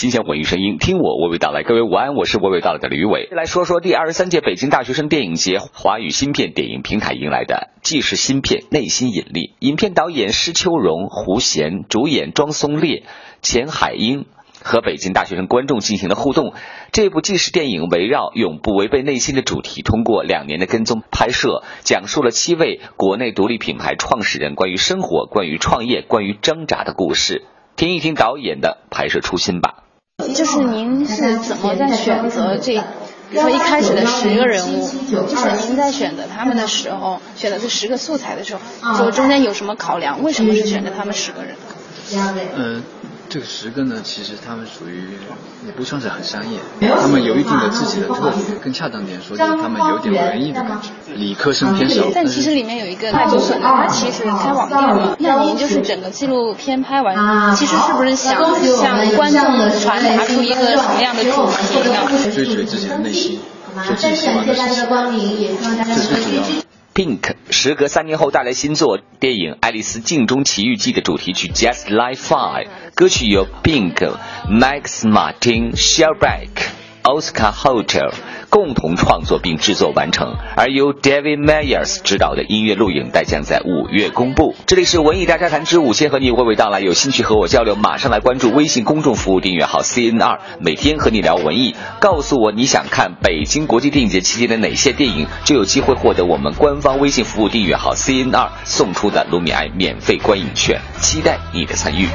新鲜文艺声音，听我娓娓道来。各位午安，我是娓娓道来的吕伟。来说说第二十三届北京大学生电影节华语新片电影平台迎来的既是新片内心引力。影片导演施秋荣、胡贤，主演庄松烈、钱海英。和北京大学生观众进行了互动。这部纪实电影围绕“永不违背内心”的主题，通过两年的跟踪拍摄，讲述了七位国内独立品牌创始人关于生活、关于创业、关于挣扎的故事。听一听导演的拍摄初心吧。就是您是怎么在选择这，比如说一开始的十个人物，就是您在选择他们的时候，选择这十个素材的时候，就中间有什么考量？为什么是选择他们十个人？嗯。这个十个呢，其实他们属于也不算是很商业，他们有一定的自己的特点。更恰当点说，就是他们有点文艺的感觉，理科生偏少。但其实里面有一个派出所，他其实开网店的。那您就是整个纪录片拍完，其实是不是想向观众传达出一个什么样的主题呢？追随自己的内心，做自己喜欢的事情，这是最主要的。Pink 时隔三年后带来新作电影《爱丽丝镜中奇遇记》的主题曲《Just Like Fire》，歌曲由 Pink、Max Martin，Shelback，Oscar Hotel 共同创作并制作完成，而由 David Meyers 执导的音乐录影带将在五月公布。这里是文艺大家谈之五，先和你娓娓道来。有兴趣和我交流，马上来关注微信公众服务订阅号 CNR，每天和你聊文艺。告诉我你想看北京国际电影节期间的哪些电影，就有机会获得我们官方微信服务订阅号 CNR 送出的卢米埃免费观影券。期待你的参与。